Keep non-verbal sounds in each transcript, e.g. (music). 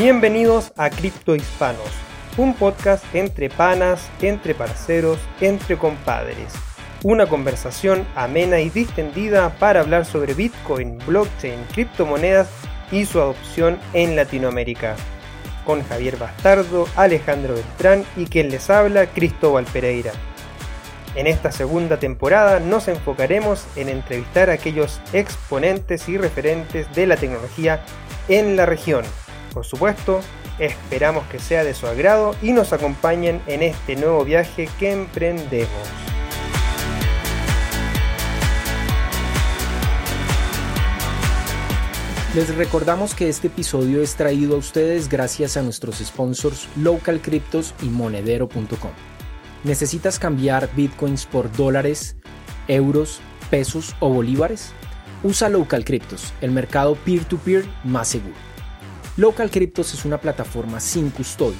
Bienvenidos a Cripto Hispanos, un podcast entre panas, entre parceros, entre compadres. Una conversación amena y distendida para hablar sobre Bitcoin, blockchain, criptomonedas y su adopción en Latinoamérica. Con Javier Bastardo, Alejandro Beltrán y quien les habla, Cristóbal Pereira. En esta segunda temporada nos enfocaremos en entrevistar a aquellos exponentes y referentes de la tecnología en la región. Por supuesto, esperamos que sea de su agrado y nos acompañen en este nuevo viaje que emprendemos. Les recordamos que este episodio es traído a ustedes gracias a nuestros sponsors Local Cryptos y Monedero.com. ¿Necesitas cambiar bitcoins por dólares, euros, pesos o bolívares? Usa Local Cryptos, el mercado peer-to-peer más seguro. Local Cryptos es una plataforma sin custodia.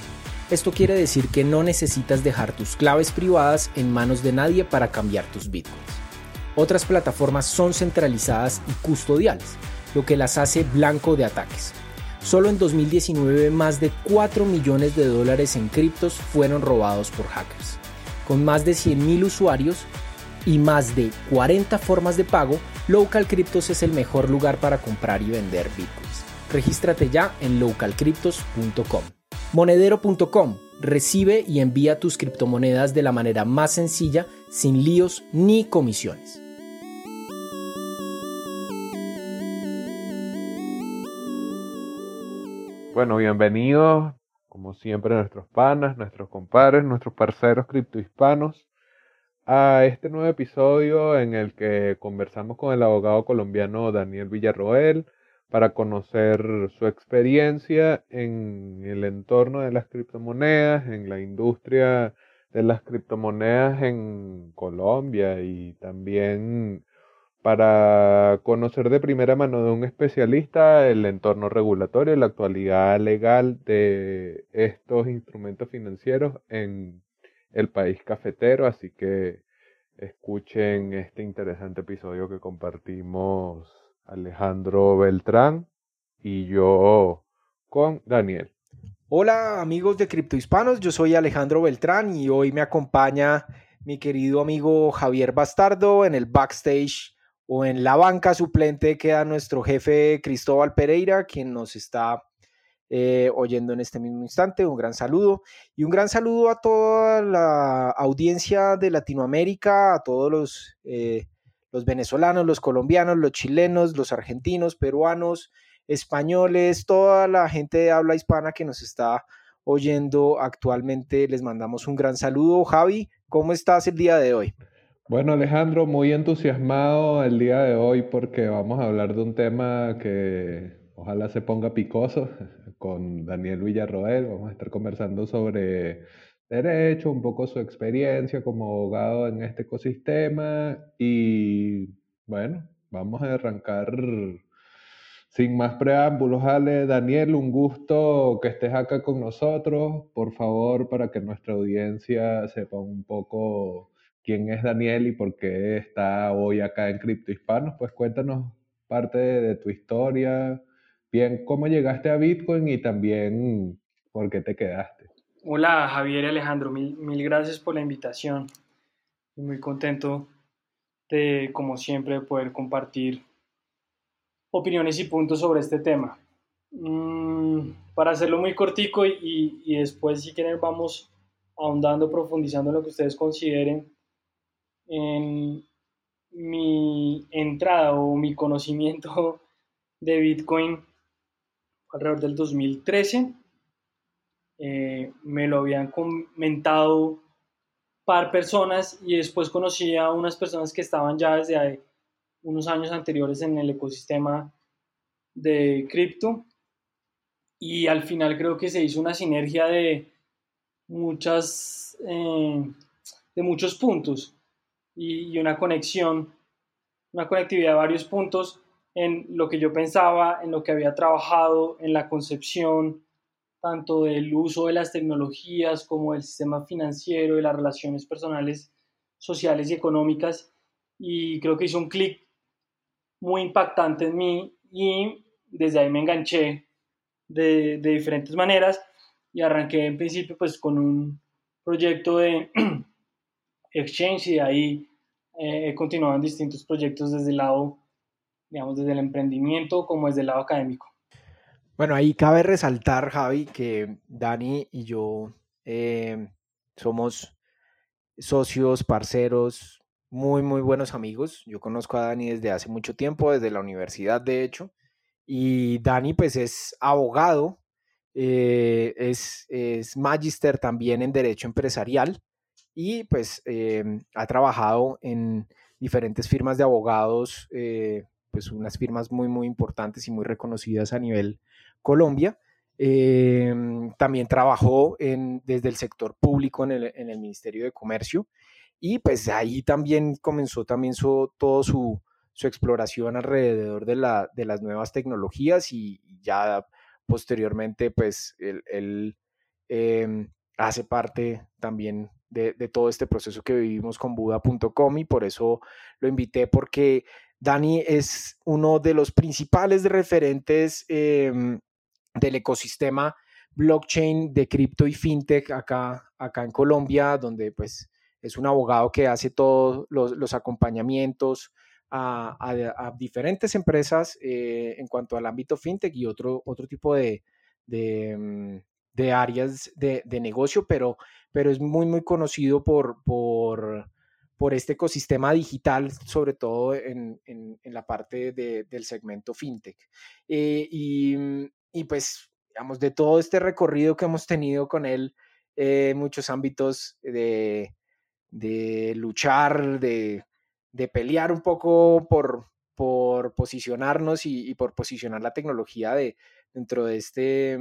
Esto quiere decir que no necesitas dejar tus claves privadas en manos de nadie para cambiar tus bitcoins. Otras plataformas son centralizadas y custodiales, lo que las hace blanco de ataques. Solo en 2019 más de 4 millones de dólares en criptos fueron robados por hackers. Con más de 100.000 usuarios y más de 40 formas de pago, Local Cryptos es el mejor lugar para comprar y vender bitcoins. Regístrate ya en localcryptos.com. Monedero.com recibe y envía tus criptomonedas de la manera más sencilla, sin líos ni comisiones. Bueno, bienvenidos como siempre, nuestros panas, nuestros compadres, nuestros parceros criptohispanos, a este nuevo episodio en el que conversamos con el abogado colombiano Daniel Villarroel para conocer su experiencia en el entorno de las criptomonedas, en la industria de las criptomonedas en Colombia y también para conocer de primera mano de un especialista el entorno regulatorio y la actualidad legal de estos instrumentos financieros en el país cafetero. Así que escuchen este interesante episodio que compartimos Alejandro Beltrán y yo con Daniel. Hola amigos de Cripto Hispanos, yo soy Alejandro Beltrán y hoy me acompaña mi querido amigo Javier Bastardo en el backstage o en la banca suplente queda nuestro jefe Cristóbal Pereira, quien nos está eh, oyendo en este mismo instante. Un gran saludo y un gran saludo a toda la audiencia de Latinoamérica, a todos los, eh, los venezolanos, los colombianos, los chilenos, los argentinos, peruanos, españoles, toda la gente de habla hispana que nos está oyendo actualmente. Les mandamos un gran saludo. Javi, ¿cómo estás el día de hoy? Bueno, Alejandro, muy entusiasmado el día de hoy porque vamos a hablar de un tema que ojalá se ponga picoso (laughs) con Daniel Villarroel. Vamos a estar conversando sobre derecho, un poco su experiencia como abogado en este ecosistema y bueno, vamos a arrancar sin más preámbulos. Ale, Daniel, un gusto que estés acá con nosotros. Por favor, para que nuestra audiencia sepa un poco quién es Daniel y por qué está hoy acá en Cripto Hispanos, pues cuéntanos parte de, tu historia, bien cómo llegaste a Bitcoin y también por qué te quedaste. Hola Javier y Alejandro, mil, mil gracias por la invitación. muy contento de, como siempre, poder compartir opiniones y puntos sobre este tema. Mm, para hacerlo muy cortico y, y, después si quieren vamos ahondando, profundizando en lo que ustedes consideren en mi entrada o mi conocimiento de Bitcoin alrededor del 2013. Eh, me lo habían comentado par personas y después conocí a unas personas que estaban ya desde unos años anteriores en el ecosistema de cripto. Y al final creo que se hizo una sinergia de muchas eh, de muchos puntos y, una conexión, una conectividad de varios puntos en lo que yo pensaba, en lo que había trabajado, en la concepción tanto del uso de las tecnologías como del sistema financiero, de las relaciones personales, sociales y económicas. Y creo que hizo un clic muy impactante en mí y desde ahí me enganché de, diferentes maneras y arranqué en principio pues con un proyecto de (clears throat) exchange y de ahí eh, he continuado en distintos proyectos desde el lado, digamos, desde el emprendimiento como desde el lado académico. Bueno, ahí cabe resaltar, Javi, que Dani y yo eh, somos socios, parceros, muy, muy buenos amigos. Yo conozco a Dani desde hace mucho tiempo, desde la universidad, de hecho. Y Dani, pues, es abogado, eh, es, es magister también en Derecho Empresarial y, pues, em, ha trabajado en diferentes firmas de abogados, eh, pues, unas firmas muy, muy importantes y muy reconocidas a nivel Colombia. Em, también trabajó en, desde el sector público en el, Ministerio de Comercio y pues ahí también comenzó también su, su, su exploración alrededor de, la, de, las nuevas tecnologías y ya posteriormente pues él, eh, hace parte también de, todo este proceso que vivimos con Buda.com y por eso lo invité porque Dani es uno de los principales referentes eh, del ecosistema blockchain de cripto y fintech acá, acá en Colombia, donde pues es un abogado que hace todos los, acompañamientos a, diferentes empresas eh, en cuanto al ámbito fintech y otro, otro tipo de, de, mm, áreas de, negocio, pero, pero es muy, muy conocido por, por, por este ecosistema digital, sobre todo en, en, la parte de, del segmento fintech. Eh, y, mm, y pues, digamos, de todo este recorrido que hemos tenido con él, eh, muchos ámbitos de, de luchar, de, de, pelear un poco por, por posicionarnos y, por posicionar la tecnología de, dentro de este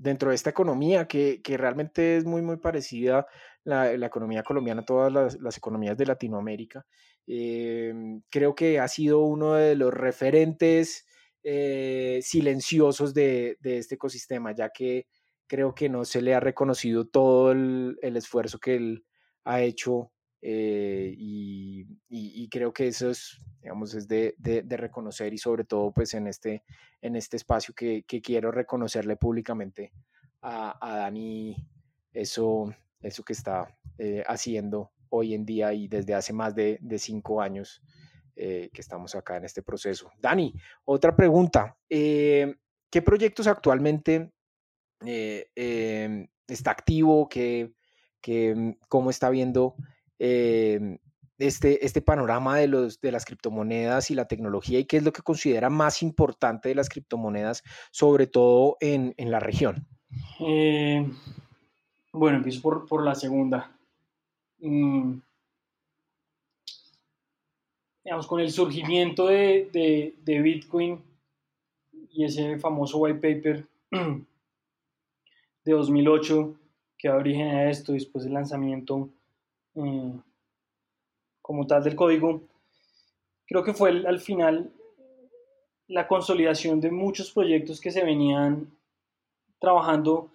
dentro de esta economía que, que realmente es muy muy parecida la, la economía colombiana a todas las, las economías de Latinoamérica. Eh, creo que ha sido uno de los referentes eh, silenciosos de, este ecosistema, ya que creo que no se le ha reconocido todo el, esfuerzo que él ha hecho eh, y, creo que eso es, digamos, es de, reconocer y sobre todo pues en este, este espacio que, quiero reconocerle públicamente a, Dani eso, eso que está eh, haciendo hoy en día y desde hace más de cinco años eh, que estamos acá en este proceso. Dani, otra pregunta. Eh, ¿Qué proyectos actualmente eh, em, está activo? ¿Qué, qué, mm, ¿Cómo está viendo em, este, este panorama de, los, de las criptomonedas y la tecnología? ¿Y qué es lo que considera más importante de las criptomonedas, sobre todo en, en la región? Bueno, empiezo por, por la segunda. Mm, digamos, con el surgimiento de, de, de, Bitcoin y ese famoso white paper (clears throat) de 2008 que da origen a esto, después del lanzamiento eh, como tal del código, creo que fue al final la consolidación de muchos proyectos que se venían trabajando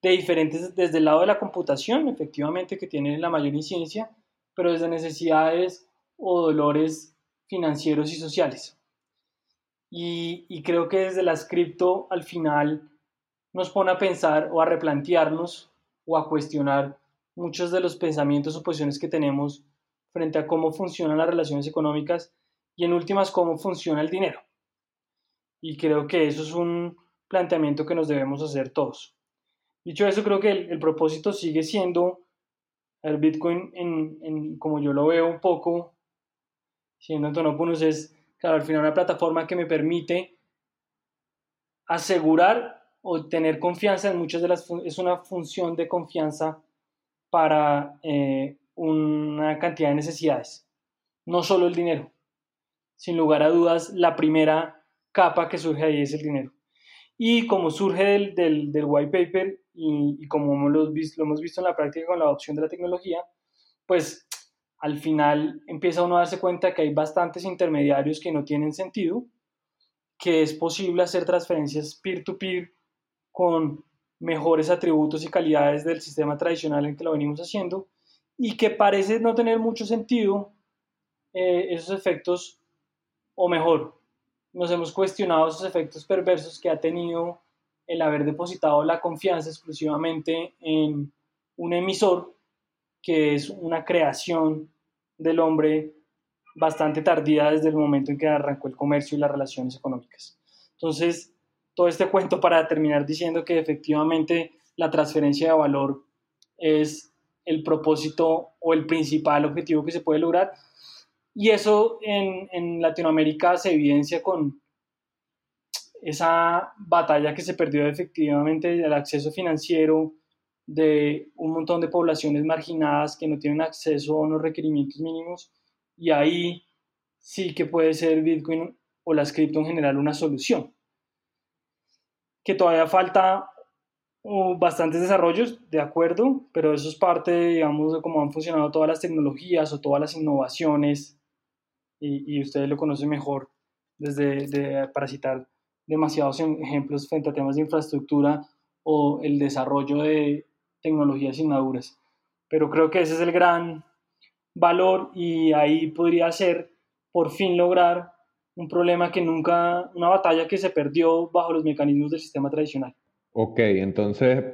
de diferentes, desde el lado de la computación, efectivamente, que tiene la mayor incidencia, pero desde necesidades o dolores financieros y sociales. Y, creo que desde las cripto al final nos pone a pensar o a replantearnos o a cuestionar muchos de los pensamientos o posiciones que tenemos frente a cómo funcionan las relaciones económicas y en últimas cómo funciona el dinero. Y creo que eso es un planteamiento que nos debemos hacer todos. Dicho eso, creo que el, propósito sigue siendo el Bitcoin, en, como yo lo veo un poco, siendo Antonopoulos es, claro, al final una plataforma que me permite asegurar o tener confianza en muchas de las, es una función de confianza para eh, una cantidad de necesidades, no solo el dinero. Sin lugar a dudas, la primera capa que surge ahí es el dinero. Y como surge del, del, del white paper y, y como lo, lo hemos visto en la práctica con la adopción de la tecnología, pues al final empieza uno a darse cuenta que hay bastantes intermediarios que no tienen sentido, que es posible hacer transferencias peer-to-peer con mejores atributos y calidades del sistema tradicional en que lo venimos haciendo y que parece no tener mucho sentido eh, esos efectos, o mejor, nos hemos cuestionado esos efectos perversos que ha tenido el haber depositado la confianza exclusivamente en un emisor que es una creación del hombre bastante tardía desde el momento en que arrancó el comercio y las relaciones económicas. Entonces, todo este cuento para terminar diciendo que efectivamente la transferencia de valor es el propósito o el principal objetivo que se puede lograr. Y eso en, en Latinoamérica se evidencia con esa batalla que se perdió efectivamente del acceso financiero de un montón de poblaciones marginadas que no tienen acceso a unos requerimientos mínimos y ahí sí que puede ser Bitcoin o las cripto en general una solución. Que todavía falta uh, bastantes desarrollos, de acuerdo, pero eso es parte, digamos, de cómo han funcionado todas las tecnologías o todas las innovaciones y, y ustedes lo conocen mejor desde de, para citar demasiados ejemplos frente a temas de infraestructura o el desarrollo de tecnologías inmaduras. Pero creo que ese es el gran valor y ahí podría ser por fin lograr un problema que nunca, una batalla que se perdió bajo los mecanismos del sistema tradicional. Ok, entonces,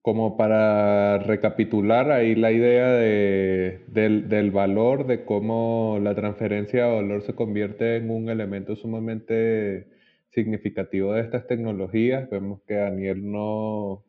como para recapitular ahí la idea de, del, del, valor, de cómo la transferencia de valor se convierte en un elemento sumamente significativo de estas tecnologías. Vemos que Daniel no,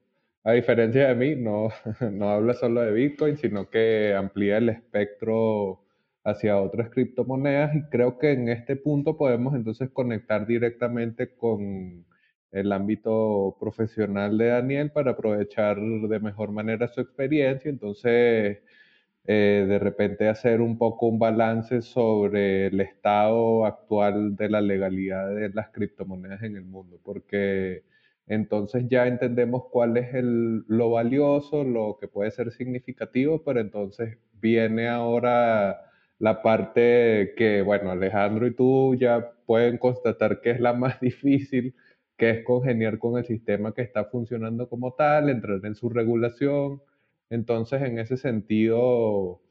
a diferencia de mí, no, (laughs) no habla solo de Bitcoin, sino que amplía el espectro hacia otras criptomonedas y creo que en este punto podemos entonces conectar directamente con el ámbito profesional de Daniel para aprovechar de mejor manera su experiencia. Entonces, eh, de repente hacer un poco un balance sobre el estado actual de la legalidad de las criptomonedas en el mundo, porque entonces ya entendemos cuál es el, lo valioso, lo que puede ser significativo, pero entonces viene ahora la parte que, bueno, Alejandro y tú ya pueden constatar que es la más (laughs) difícil, que es congeniar con el sistema que está funcionando como tal, entrar en su regulación, entonces, en ese sentido,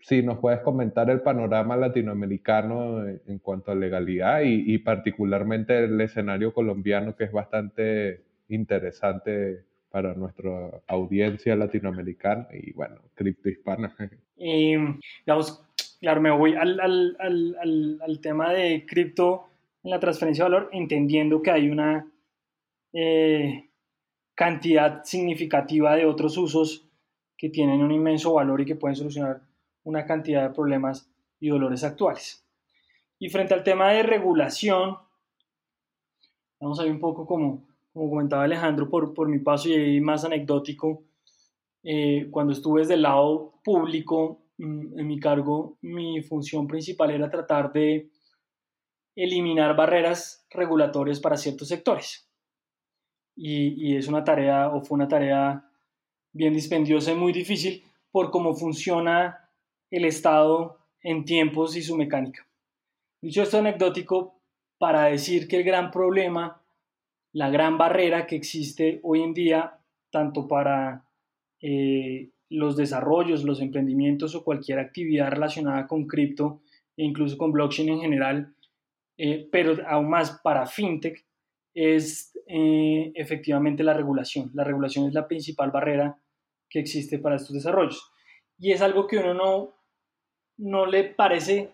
si nos puedes comentar el panorama latinoamericano en, cuanto a legalidad y, particularmente el escenario colombiano, que es bastante interesante para nuestra audiencia latinoamericana y, bueno, criptohispana. (laughs) Y, claro, me voy al, al, al, al tema de cripto en la transferencia de valor, entendiendo que hay una eh, cantidad significativa de otros usos que tienen un inmenso valor y que pueden solucionar una cantidad de problemas y dolores actuales. Y frente al tema de regulación, vamos a ver un poco como, como comentaba Alejandro por, por mi paso y ahí más anecdótico, eh, cuando estuve desde el lado público, mm, en mi cargo, mi función principal era tratar de eliminar barreras regulatorias para ciertos sectores. Y, y es una tarea, o fue una tarea bien dispendiosa y muy difícil por cómo funciona el Estado en tiempos y su mecánica. Dicho esto anecdótico, para decir que el gran problema, la gran barrera que existe hoy en día, tanto para eh, los desarrollos, los emprendimientos o cualquier actividad relacionada con cripto e incluso con blockchain en general, eh, pero aún más para fintech, es eh, efectivamente la regulación. La regulación es la principal barrera que existe para estos desarrollos. Y es algo que uno no, no le parece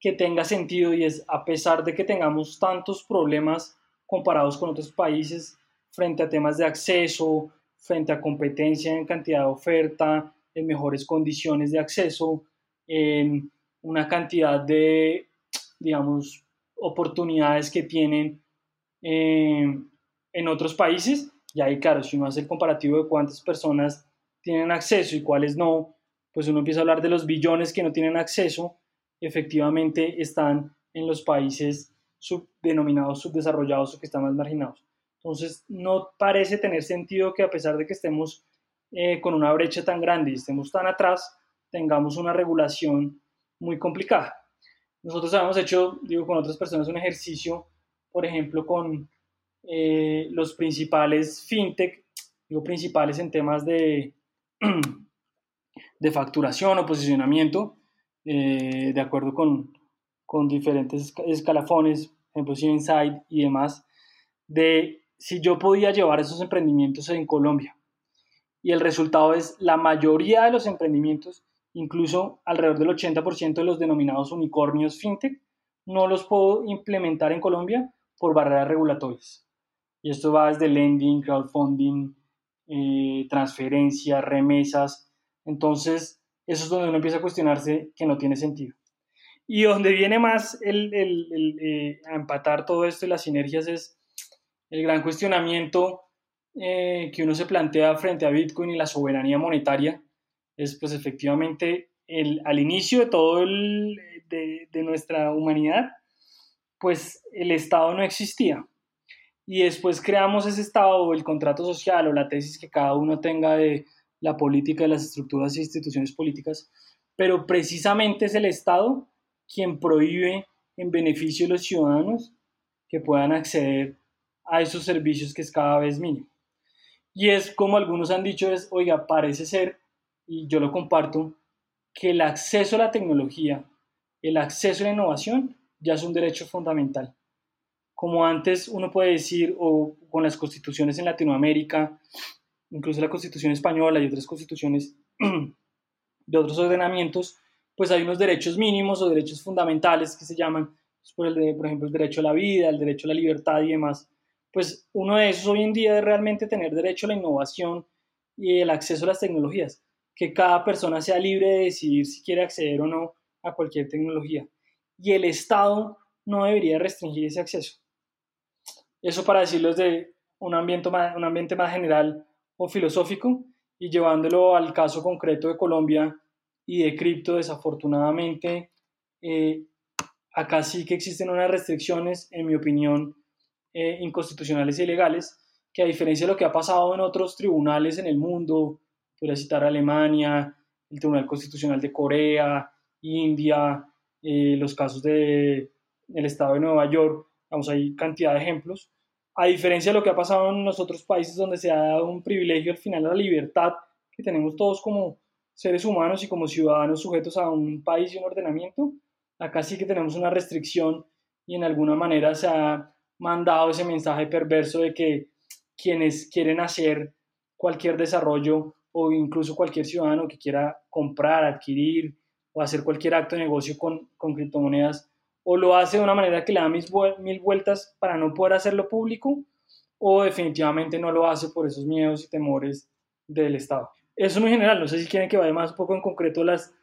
que tenga sentido y es a pesar de que tengamos tantos problemas comparados con otros países frente a temas de acceso, frente a competencia en cantidad de oferta, en mejores condiciones de acceso, en una cantidad de, digamos, oportunidades que tienen eh, en otros países. Y ahí, claro, si uno hace el comparativo de cuántas personas tienen acceso y cuáles no, pues uno empieza a hablar de los billones que no tienen acceso, efectivamente están en los países denominados subdesarrollados o que están más marginados. Entonces, no parece tener sentido que a pesar de que estemos eh, con una brecha tan grande y estemos tan atrás, tengamos una regulación muy complicada. Nosotros habíamos hecho, digo, con otras personas un ejercicio, por ejemplo, con eh, los principales fintech, digo, principales en temas de, (clears throat) de facturación o posicionamiento, eh, de acuerdo con, con diferentes escalafones, ejemplo, Inside y demás, de si yo podía llevar esos emprendimientos en Colombia. Y el resultado es la mayoría de los emprendimientos, incluso alrededor del 80% de los denominados unicornios fintech, no los puedo implementar en Colombia por barreras regulatorias. Y esto va desde lending, crowdfunding, eh, transferencias, remesas. Entonces, eso es donde uno empieza a cuestionarse que no tiene sentido. Y donde viene más el, el, eh, a empatar todo esto y las sinergias es el gran cuestionamiento eh, que uno se plantea frente a Bitcoin y la soberanía monetaria. Es pues efectivamente el, al inicio de todo de, de nuestra humanidad, pues el Estado no existía y después creamos ese estado o el contrato social o la tesis que cada uno tenga de la política de las estructuras e instituciones políticas, pero precisamente es el Estado quien prohíbe en beneficio de los ciudadanos que puedan acceder a esos servicios que es cada vez mínimo. Y es como algunos han dicho, es, oiga, parece ser, y yo lo comparto, que el acceso a la tecnología, el acceso a la innovación ya es un derecho fundamental como antes uno puede decir, o con las constituciones en Latinoamérica, incluso la constitución española y otras constituciones (clears throat) de otros ordenamientos, pues hay unos derechos mínimos o derechos fundamentales que se llaman, pues, por, ejemplo, el derecho a la vida, el derecho a la libertad y demás. Pues uno de esos hoy en día es realmente tener derecho a la innovación y el acceso a las tecnologías, que cada persona sea libre de decidir si quiere acceder o no a cualquier tecnología. Y el Estado no debería restringir ese acceso. Eso para decirlo desde un ambiente, un ambiente más general o filosófico y llevándolo al caso concreto de Colombia y de cripto, desafortunadamente, eh, acá sí que existen unas restricciones, en mi opinión, eh, inconstitucionales y ilegales, que a diferencia de lo que ha pasado en otros tribunales en el mundo, podría citar Alemania, el Tribunal Constitucional de Corea, India, eh, los casos del el Estado de Nueva York, Vamos, hay cantidad de ejemplos. A diferencia de lo que ha pasado en los otros países donde se ha dado un privilegio al final a la libertad que tenemos todos como seres humanos y como ciudadanos sujetos a un país y un ordenamiento, acá sí que tenemos una restricción y en alguna manera se ha mandado ese mensaje perverso de que quienes quieren hacer cualquier desarrollo o incluso cualquier ciudadano que quiera comprar, adquirir o hacer cualquier acto de negocio con, con criptomonedas o lo hace de una manera que le da mil vueltas para no poder hacerlo público, o definitivamente no lo hace por esos miedos y temores del Estado. Eso es muy general, no sé si quieren que vaya más un poco en concreto las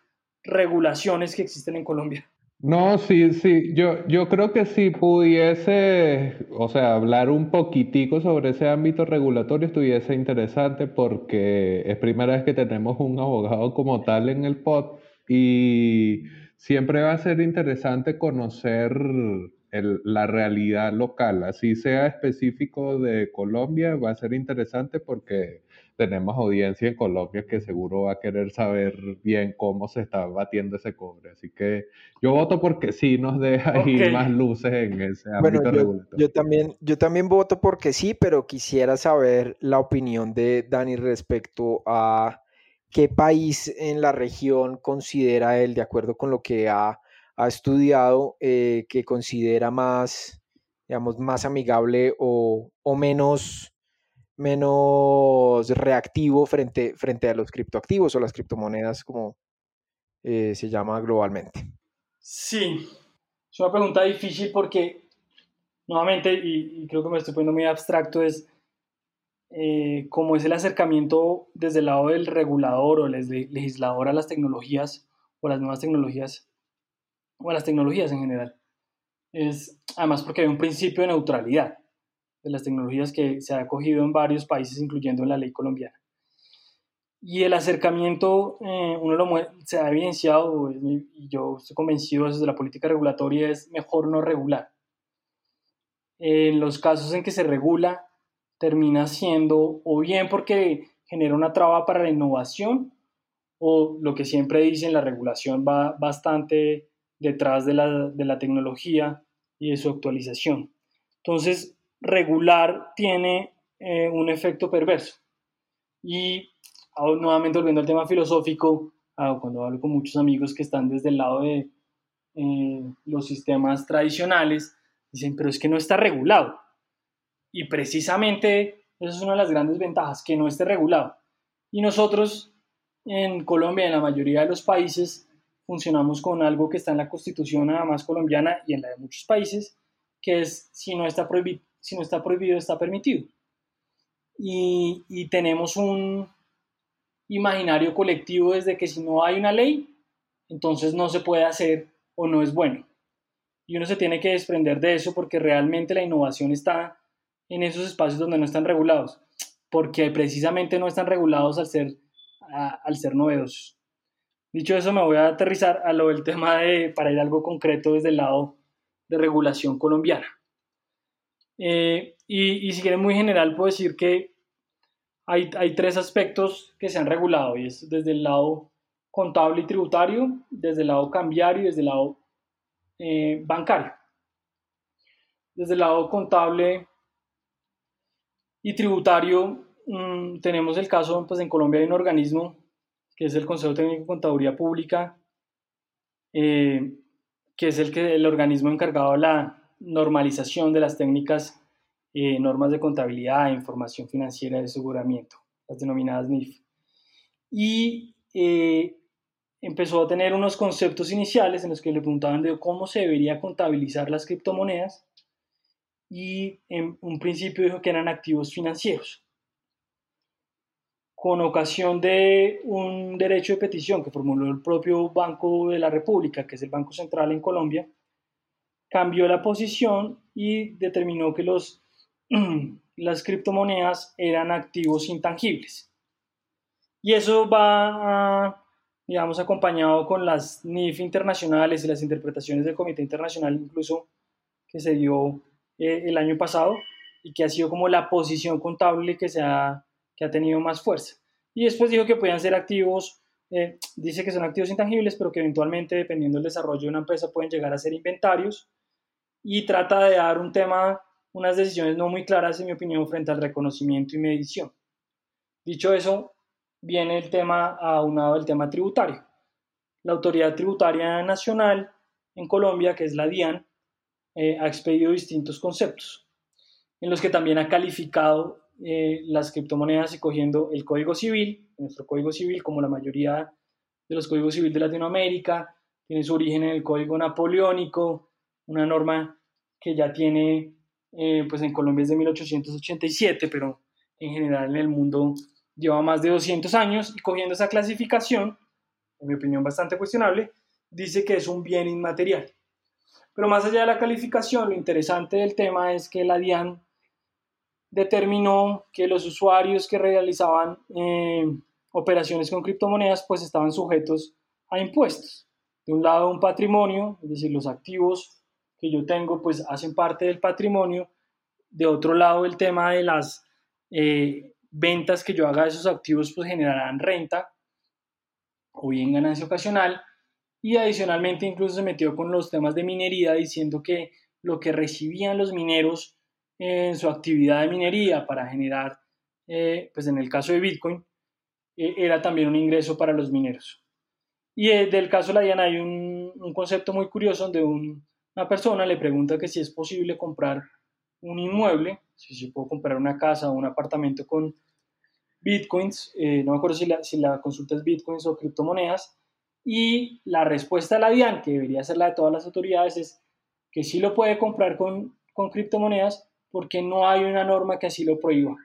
regulaciones que existen en Colombia. No, sí, sí, yo, yo creo que si pudiese, o sea, hablar un poquitico sobre ese ámbito regulatorio estuviese interesante porque es primera vez que tenemos un abogado como tal en el pod y siempre va a ser interesante conocer la realidad local, así sea específico de Colombia, va a ser interesante porque tenemos audiencia en Colombia que seguro va a querer saber bien cómo se está batiendo ese cobre. Así que yo voto porque sí nos deja ahí más luces en ese ámbito bueno, yo, también, yo también voto porque sí, pero quisiera saber la opinión de Dani respecto a ¿Qué país en la región considera él, de acuerdo con lo que ha, estudiado, eh, que considera más, digamos, más amigable o, menos, menos reactivo frente, frente a los criptoactivos o las criptomonedas, como eh, se llama globalmente? Sí, es una pregunta difícil porque, nuevamente, y, y creo que me estoy poniendo muy abstracto, es eh, como es el acercamiento desde el lado del regulador o el legislador a las tecnologías o las nuevas tecnologías o a las tecnologías en general. Es además porque hay un principio de neutralidad de las tecnologías que se ha acogido en varios países, incluyendo en la ley colombiana. Y el acercamiento, eh, uno lo se ha evidenciado, y yo estoy convencido desde la política regulatoria, es mejor no regular. En los casos en que se regula, termina siendo o bien porque genera una traba para la innovación o lo que siempre dicen, la regulación va bastante detrás de la, tecnología y de su actualización. Entonces, regular tiene eh, un efecto perverso. Y nuevamente volviendo al tema filosófico, cuando hablo con muchos amigos que están desde el lado de eh, los sistemas tradicionales, Dicen, pero es que no está regulado. Y precisamente esa es una de las grandes ventajas, que no esté regulado. Y nosotros en Colombia, en la mayoría de los países, funcionamos con algo que está en la constitución nada más colombiana y en la de muchos países, que es si no está, prohibido, si no está prohibido, está permitido. Y, tenemos un imaginario colectivo desde que si no hay una ley, entonces no se puede hacer o no es bueno. Y uno se tiene que desprender de eso porque realmente la innovación está en esos espacios donde no están regulados, porque precisamente no están regulados al ser, al ser novedosos. Dicho eso, me voy a aterrizar a lo del tema de, para ir algo concreto desde el lado de regulación colombiana. Eh, y, y, si quieren muy general, puedo decir que hay, hay, tres aspectos que se han regulado, y es desde el lado contable y tributario, desde el lado cambiario y desde el lado eh, bancario. Desde el lado contable y tributario, mm, tenemos el caso, pues en Colombia hay un organismo que es el Consejo Técnico de Contaduría Pública, eh, que es el, que, el organismo encargado de la normalización de las técnicas, eh, normas de contabilidad, información financiera de aseguramiento, las denominadas NIF. Y eh, empezó a tener unos conceptos iniciales en los que le preguntaban de cómo se debería contabilizar las criptomonedas y en un principio dijo que eran activos financieros. Con ocasión de un derecho de petición que formuló el propio Banco de la República, que es el Banco Central en Colombia, cambió la posición y determinó que los, (clears throat) las criptomonedas eran activos intangibles. Y eso va digamos, acompañado con las NIF internacionales y las interpretaciones del Comité Internacional, incluso que se dio eh, el año pasado y que ha sido como la posición contable que, se ha, que ha tenido más fuerza. Y después dijo que podían ser activos, eh, dice que son activos intangibles, pero que eventualmente, dependiendo del desarrollo de una empresa, pueden llegar a ser inventarios. Y trata de dar un tema, unas decisiones no muy claras, en mi opinión, frente al reconocimiento y medición. Dicho eso, viene el tema aunado del tema tributario. La Autoridad Tributaria Nacional en Colombia, que es la DIAN, eh, ha expedido distintos conceptos, en los que también ha calificado eh, las criptomonedas y cogiendo el Código Civil, nuestro Código Civil, como la mayoría de los Códigos Civiles de Latinoamérica, tiene su origen en el Código Napoleónico, una norma que ya tiene, eh, pues en Colombia es de 1887, pero en general en el mundo lleva más de 200 años y cogiendo esa clasificación, en mi opinión bastante cuestionable, dice que es un bien inmaterial. Pero más allá de la calificación, lo interesante del tema es que la DIAN determinó que los usuarios que realizaban eh, operaciones con criptomonedas pues estaban sujetos a impuestos. De un lado un patrimonio, es decir, los activos que yo tengo pues hacen parte del patrimonio. De otro lado el tema de las eh, ventas que yo haga de esos activos pues generarán renta o bien ganancia ocasional y adicionalmente incluso se metió con los temas de minería diciendo que lo que recibían los mineros en su actividad de minería para generar, eh, pues en el caso de Bitcoin, eh, era también un ingreso para los mineros. Y eh, del caso de la Diana hay un, un concepto muy curioso donde una persona le pregunta que si es posible comprar un inmueble, si se puede comprar una casa o un apartamento con bitcoins, no me acuerdo si la, si la consulta es bitcoins o criptomonedas, y la respuesta de la DIAN, que debería ser la de todas las autoridades, es que sí lo puede comprar con, con criptomonedas porque no hay una norma que así lo prohíba.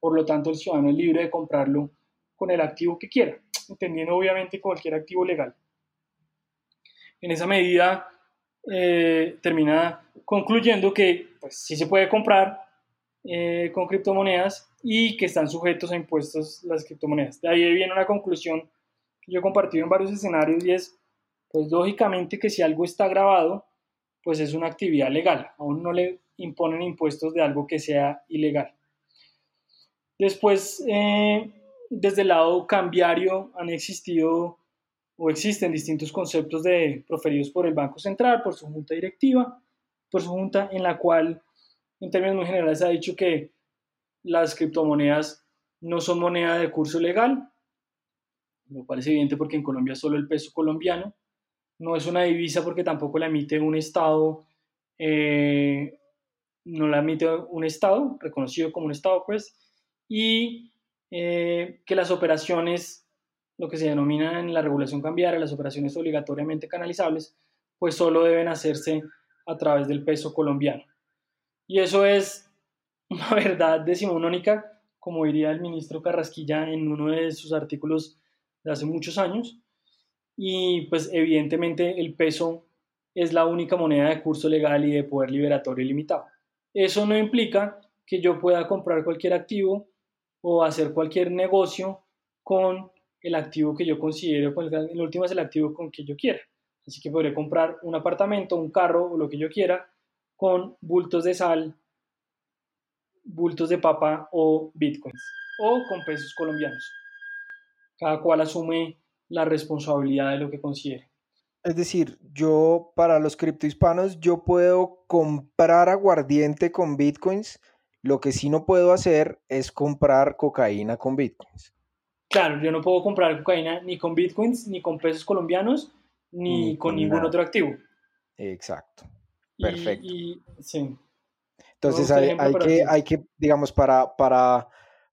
Por lo tanto, el ciudadano es libre de comprarlo con el activo que quiera, entendiendo obviamente cualquier activo legal. En esa medida, eh, termina concluyendo que pues, sí se puede comprar eh, con criptomonedas y que están sujetos a impuestos las criptomonedas. De ahí viene una conclusión yo he compartido en varios escenarios y es, pues lógicamente que si algo está grabado, pues es una actividad legal. Aún no le imponen impuestos de algo que sea ilegal. Después, eh, desde el lado cambiario han existido o existen distintos conceptos de proferidos por el Banco Central, por su junta directiva, por su junta en la cual, en términos muy generales, ha dicho que las criptomonedas no son moneda de curso legal, lo cual es evidente porque en Colombia solo el peso colombiano, no es una divisa porque tampoco la emite un Estado eh, no la emite un Estado, reconocido como un Estado, pues, y eh, que las operaciones, lo que se denomina en la regulación cambiaria, las operaciones obligatoriamente canalizables, pues solo deben hacerse a través del peso colombiano. Y eso es una (laughs) verdad decimonónica, como diría el ministro Carrasquilla en uno de sus artículos de hace muchos años. Y pues evidentemente el peso es la única moneda de curso legal y de poder liberatorio ilimitado. Eso no implica que yo pueda comprar cualquier activo o hacer cualquier negocio con el activo que yo considero, en último es el activo con que yo quiera. Así que podré comprar un apartamento, un carro o lo que yo quiera con bultos de sal, bultos de papa o bitcoins o con pesos colombianos. Cada cual asume la responsabilidad de lo que considere. Es decir, yo para los criptohispanos yo puedo comprar aguardiente con bitcoins, lo que sí no puedo hacer es comprar cocaína con bitcoins. Claro, yo no puedo comprar cocaína ni con bitcoins, ni con pesos colombianos, ni, con, ningún otro activo. Exacto. Perfecto. sí. Entonces hay, que, hay que, digamos, para, para,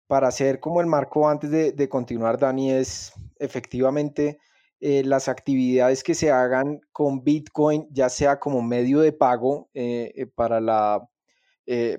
para hacer como el marco antes de, de continuar, Dani, es efectivamente eh, las actividades que se hagan con Bitcoin, ya sea como medio de pago eh, eh, para, la,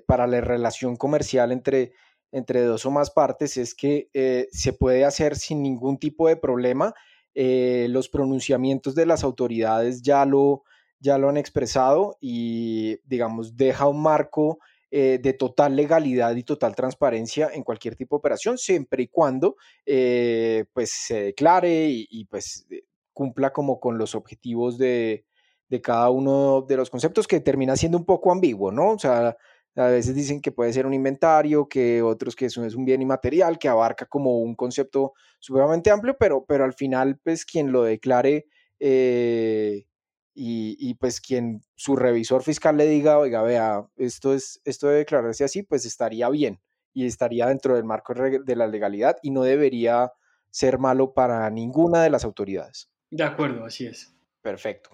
para la relación comercial entre, entre dos o más partes, es que se puede hacer sin ningún tipo de problema. los pronunciamientos de las autoridades ya lo, ya lo han expresado y, digamos, deja un marco eh, de total legalidad y total transparencia en cualquier tipo de operación, siempre y cuando eh, pues se declare y, pues eh, cumpla como con los objetivos de, de, cada uno de los conceptos que termina siendo un poco ambiguo, ¿no? O sea, a veces dicen que puede ser un inventario, que otros que eso es un bien inmaterial, que abarca como un concepto sumamente amplio, pero, pero al final, pues quien lo declare y, pues quien su revisor fiscal le diga, oiga, vea, esto, es, esto debe declararse así, pues estaría bien y estaría dentro del marco de la legalidad y no debería ser malo para ninguna de las autoridades. De acuerdo, así es. Perfecto.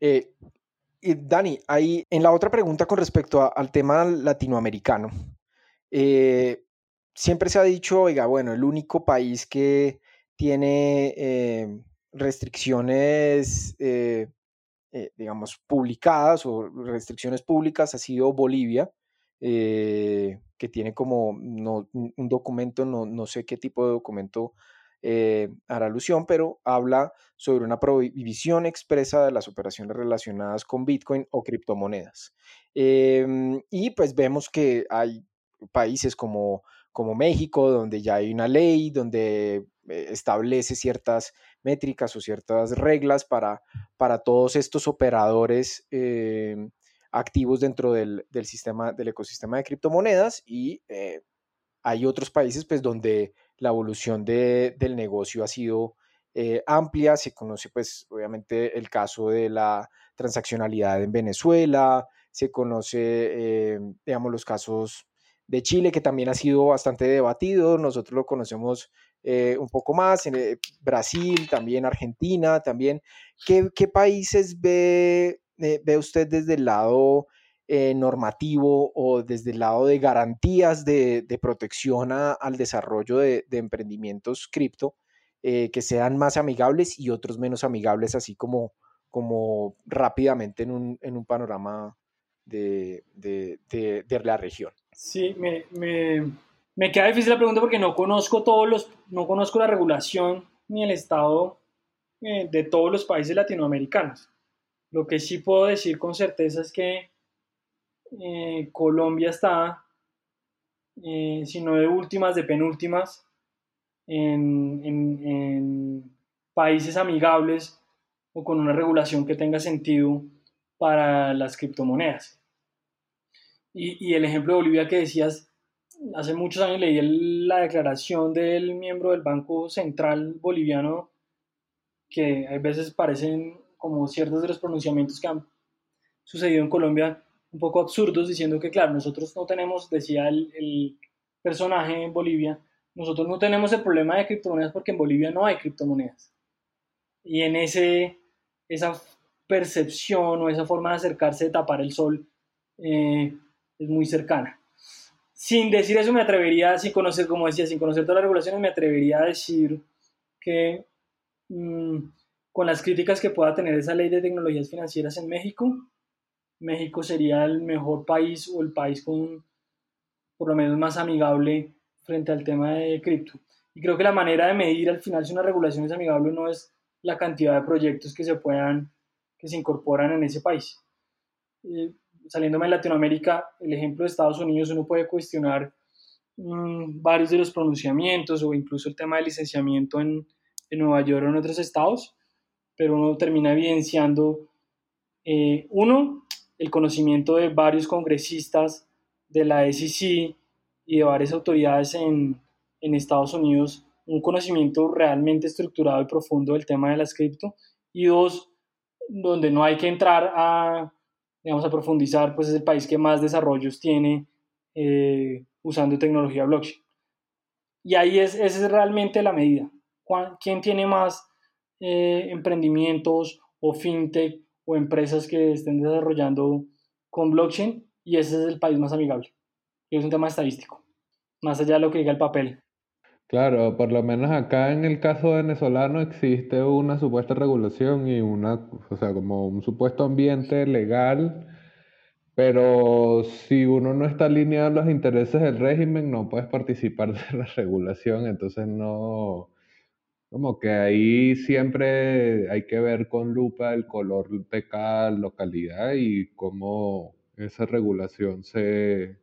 Eh, Dani, ahí en la otra pregunta con respecto al tema latinoamericano, eh, siempre se ha dicho, oiga, bueno, el único país que tiene eh, restricciones eh, digamos, publicadas o restricciones públicas ha sido Bolivia, eh, que tiene como un documento, no, no, sé qué tipo de documento eh, hará alusión, pero habla sobre una prohibición expresa de las operaciones relacionadas con Bitcoin o criptomonedas. Em, y pues vemos que hay países como, como México, donde ya hay una ley, donde establece ciertas métricas o ciertas reglas para, para todos estos operadores eh, activos dentro del, sistema, del ecosistema de criptomonedas y eh, hay otros países pues donde la evolución del negocio ha sido eh, amplia, se conoce pues obviamente el caso de la transaccionalidad en Venezuela, se conoce digamos los casos de Chile que también ha sido bastante debatido, nosotros lo conocemos eh, un poco más, en eh, Brasil, también Argentina, también. ¿Qué, países ve, eh, ve usted desde el lado normativo o desde el lado de garantías de, protección al desarrollo de, emprendimientos cripto que sean más amigables y otros menos amigables, así como, como rápidamente en un, en un panorama de, la región? Sí, me, me queda difícil la pregunta porque no conozco todos los, no conozco la regulación ni el estado eh, de todos los países latinoamericanos. Lo que sí puedo decir con certeza es que eh, Colombia está, eh, si no de últimas, de penúltimas, en, países amigables o con una regulación que tenga sentido para las criptomonedas. Y, y el ejemplo de Bolivia que decías, hace muchos años leí la declaración del miembro del Banco Central Boliviano, que a veces parecen como ciertos de los pronunciamientos que han sucedido en Colombia un poco absurdos, diciendo que, claro, nosotros no tenemos, decía el, personaje en Bolivia, nosotros no tenemos el problema de criptomonedas porque en Bolivia no hay criptomonedas. Y en ese, esa percepción o esa forma de acercarse de tapar el sol, eh, es muy cercana. Sin decir eso, me atrevería, sin conocer, como decía, sin conocer todas las regulaciones, me atrevería a decir que mm, con las críticas que pueda tener esa ley de tecnologías financieras en México, México sería el mejor país o el país con por lo menos más amigable frente al tema de cripto. Y creo que la manera de medir al final si una regulación es amigable no es la cantidad de proyectos que se puedan, que se incorporan en ese país. Eh, saliéndome de Latinoamérica, el ejemplo de Estados Unidos, uno puede cuestionar mm, varios de los pronunciamientos o incluso el tema del licenciamiento en, en Nueva York o en otros estados, pero uno termina evidenciando, eh, uno, el conocimiento de varios congresistas de la SEC y de varias autoridades en, en Estados Unidos un conocimiento realmente estructurado y profundo del tema de las cripto y dos, donde no hay que entrar a, digamos, a profundizar, pues es el país que más desarrollos tiene eh, usando tecnología blockchain. Y ahí es, esa es realmente la medida. ¿Quién tiene más eh, emprendimientos o fintech o empresas que estén desarrollando con blockchain? Y ese es el país más amigable. Es un tema estadístico, más allá de lo que diga el papel. Claro, por lo menos acá en el caso venezolano existe una supuesta regulación y una, o sea, como un supuesto ambiente legal, pero si uno no está alineado a los intereses del régimen, no puedes participar de la (laughs) regulación, entonces no, como que ahí siempre hay que ver con lupa el color de cada localidad y cómo esa regulación se,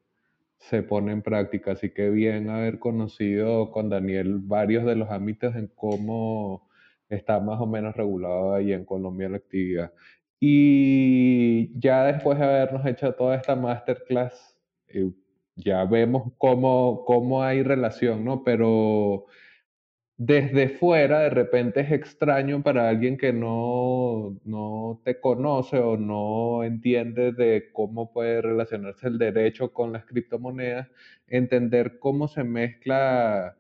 se pone en práctica. Así que bien haber conocido con Daniel varios de los ámbitos en cómo está más o menos regulado ahí en Colombia la actividad. Y ya después de habernos hecho toda esta masterclass, eh, ya vemos cómo, cómo hay relación, ¿no? Pero desde fuera de repente es extraño para alguien que no, no te conoce o no entiende de cómo puede relacionarse el derecho con las criptomonedas, entender cómo se mezcla,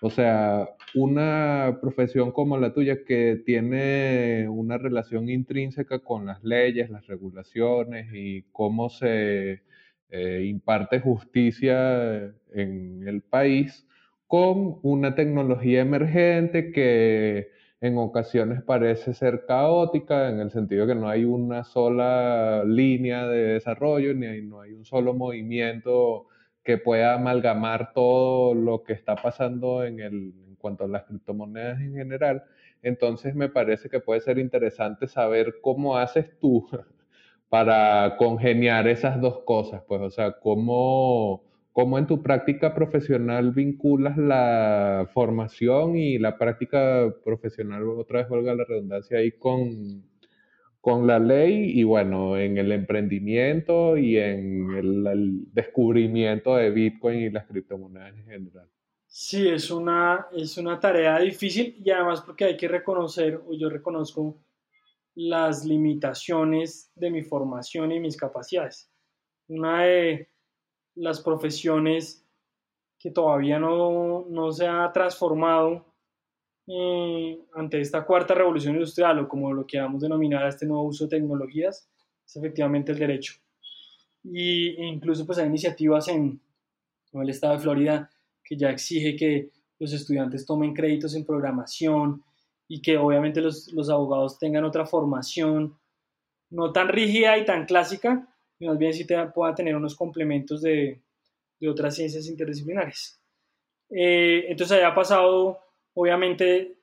o sea, una profesión como la tuya que tiene una relación intrínseca con las leyes, las regulaciones y cómo se eh, imparte justicia en el país con una tecnología emergente que en ocasiones parece ser caótica, en el sentido que no hay una sola línea de desarrollo, ni hay, no hay un solo movimiento que pueda amalgamar todo lo que está pasando en, el, en cuanto a las criptomonedas en general. Entonces me parece que puede ser interesante saber cómo haces tú (laughs) para congeniar esas dos cosas, pues, o sea, cómo ¿Cómo en tu práctica profesional vinculas la formación y la práctica profesional, otra vez valga la redundancia, ahí con, con la ley y bueno, en el emprendimiento y en el, descubrimiento de Bitcoin y las criptomonedas en general? Sí, es una, es una tarea difícil y además porque hay que reconocer, o yo reconozco, las limitaciones de mi formación y mis capacidades. Una de las profesiones que todavía no, no se ha transformado eh, ante esta cuarta revolución industrial o como lo queramos denominar a este nuevo uso de tecnologías, es efectivamente el derecho. Y incluso pues hay iniciativas en, en el estado de Florida que ya exige que los estudiantes tomen créditos en programación y que obviamente los, los abogados tengan otra formación no tan rígida y tan clásica, y más bien si te, pueda tener unos complementos de, de otras ciencias interdisciplinares. Eh, entonces haya pasado, obviamente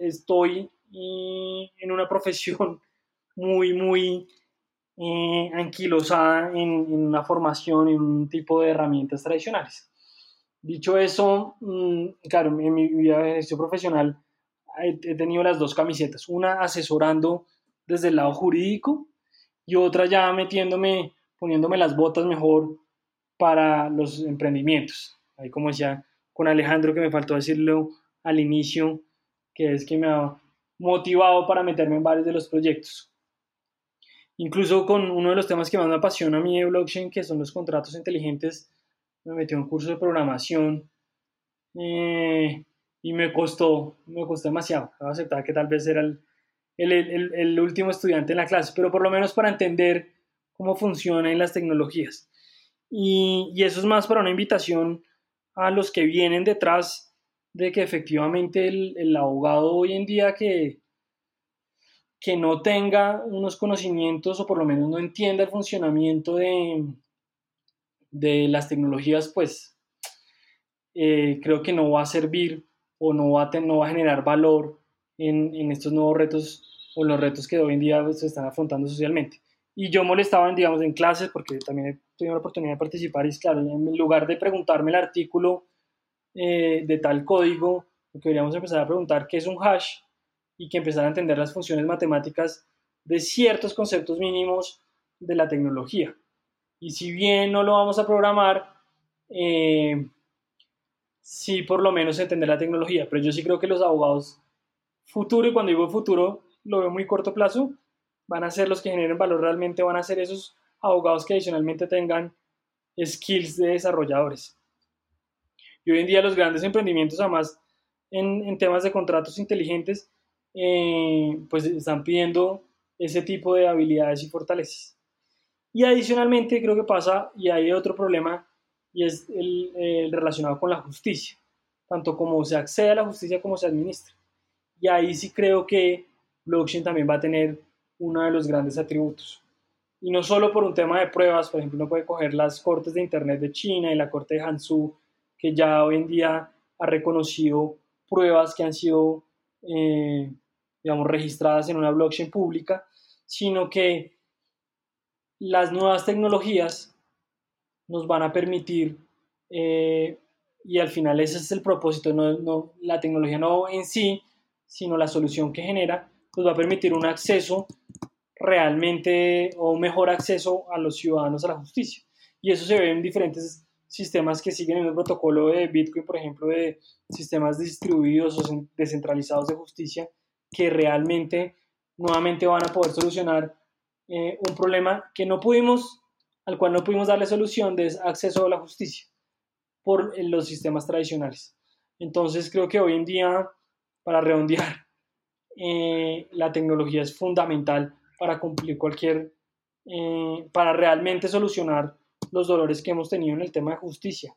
estoy eh, en una profesión (laughs) muy, muy eh, anquilosada en, en, una formación, en un tipo de herramientas tradicionales. Dicho eso, mmm, claro, en mi vida de ejercicio profesional he tenido las dos camisetas, una asesorando desde el lado jurídico y otra ya metiéndome, poniéndome las botas mejor para los emprendimientos. Ahí como decía con Alejandro que me faltó decirlo al inicio, que es que me ha motivado para meterme en varios de los proyectos. Incluso con uno de los temas que más me apasiona a mí de blockchain, que son los contratos inteligentes, me metí a un curso de programación eh, y me costó, me costó demasiado. aceptar que tal vez era el, el, el, el, último estudiante en la clase, pero por lo menos para entender cómo funcionan las tecnologías. Y, eso es más para una invitación a los que vienen detrás de que efectivamente el, abogado hoy en día que, que no tenga unos conocimientos o por lo menos no entienda el funcionamiento de, de las tecnologías, pues eh, creo que no va a servir o no va a, no va a generar valor en, en, estos nuevos retos o los retos que hoy en día pues, se están afrontando socialmente. Y yo molestaba, digamos, en clases, porque también tuve la oportunidad de participar, y claro, en lugar de preguntarme el artículo eh, de tal código, lo que deberíamos empezar a preguntar qué es un hash y que empezar a entender las funciones matemáticas de ciertos conceptos mínimos de la tecnología. Y si bien no lo vamos a programar, eh, sí por lo menos entender la tecnología. Pero yo sí creo que los abogados futuro, y cuando digo futuro, lo veo muy corto plazo, van a ser los que generen valor realmente, van a ser esos abogados que adicionalmente tengan skills de desarrolladores. Y hoy en día los grandes emprendimientos, además, en, temas de contratos inteligentes, eh, pues están pidiendo ese tipo de habilidades y fortalezas. Y adicionalmente creo que pasa, y hay otro problema, y es el, relacionado con la justicia, tanto como se accede a la justicia como se administra. Y ahí sí creo que blockchain también va a tener uno de los grandes atributos. Y no solo por un tema de pruebas, por ejemplo, uno puede coger las cortes de Internet de China y la corte de Hansu, que ya hoy en día ha reconocido pruebas que han sido, eh, digamos, registradas en una blockchain pública, sino que las nuevas tecnologías nos van a permitir, eh, y al final ese es el propósito, no, no, la tecnología no en sí, sino la solución que genera, pues va a permitir un acceso realmente o un mejor acceso a los ciudadanos a la justicia. Y eso se ve en diferentes sistemas que siguen en el protocolo de Bitcoin, por ejemplo, de sistemas distribuidos o descentralizados de justicia, que realmente nuevamente van a poder solucionar eh, un problema que no pudimos, al cual no pudimos darle solución de acceso a la justicia por los sistemas tradicionales. Entonces creo que hoy en día, para redondear, eh, la tecnología es fundamental para cumplir cualquier, eh, para realmente solucionar los dolores que hemos tenido en el tema de justicia.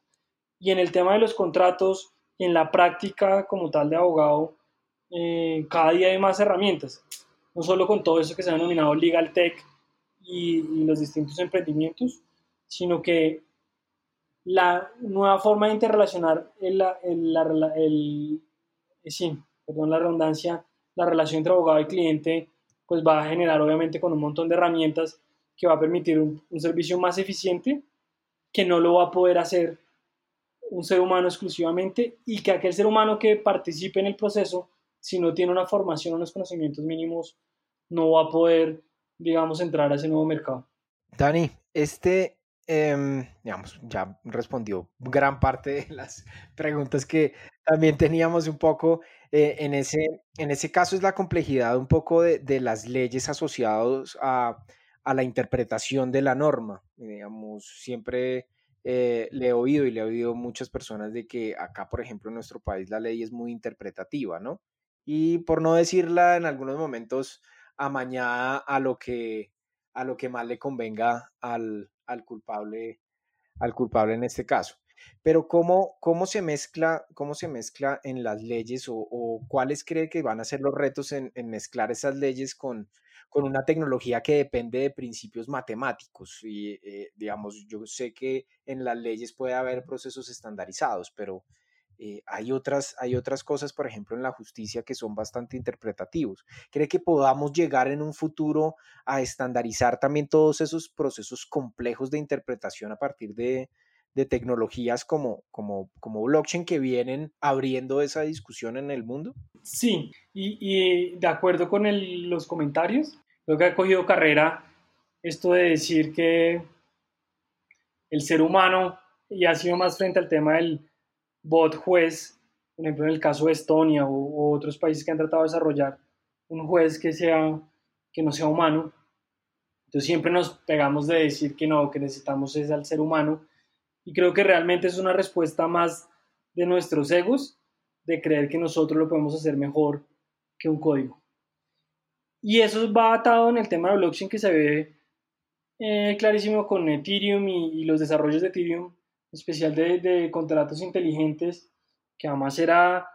Y en el tema de los contratos, en la práctica como tal de abogado, eh, cada día hay más herramientas, no solo con todo eso que se ha denominado legal tech y, los distintos emprendimientos, sino que la nueva forma de interrelacionar el, el, el, sí, perdón la redundancia, la relación entre abogado y cliente pues va a generar obviamente con un montón de herramientas que va a permitir un, servicio más eficiente que no lo va a poder hacer un ser humano exclusivamente y que aquel ser humano que participe en el proceso, si no tiene una formación o unos conocimientos mínimos, no va a poder, digamos, entrar a ese nuevo mercado. Dani, este, em, digamos, ya respondió gran parte de las preguntas que también teníamos un poco eh, en, ese, en ese caso es la complejidad un poco de, las leyes asociadas a, la interpretación de la norma. Digamos, siempre eh, le he oído y le he oído muchas personas de que acá, por ejemplo, en nuestro país la ley es muy interpretativa, ¿no? Y por no decirla en algunos momentos amañada a lo que, a lo que más le convenga al, al culpable, al culpable en este caso. Pero ¿cómo, cómo, se, mezcla, cómo se mezcla en las leyes o, cuáles cree que van a ser los retos en, mezclar esas leyes con, con, una tecnología que depende de principios matemáticos? Y eh, digamos, yo sé que en las leyes puede haber procesos estandarizados, pero eh, hay, otras, hay otras cosas, por ejemplo, en la justicia que son bastante interpretativos. ¿Cree que podamos llegar en un futuro a estandarizar también todos esos procesos complejos de interpretación a partir de, de tecnologías como, como, como blockchain que vienen abriendo esa discusión en el mundo? Sí, y, de acuerdo con los comentarios, creo que ha cogido carrera esto de decir que el ser humano, y ha sido más frente al tema del bot juez, por ejemplo en el caso de Estonia o, otros países que han tratado de desarrollar un juez que, sea, que no sea humano, entonces siempre nos pegamos de decir que no, que necesitamos es al ser humano, y creo que realmente es una respuesta más de nuestros egos, de creer que nosotros lo podemos hacer mejor que un código. Y eso va atado en el tema de blockchain que se ve eh, clarísimo con Ethereum y, los desarrollos de Ethereum, en especial de, contratos inteligentes, que además era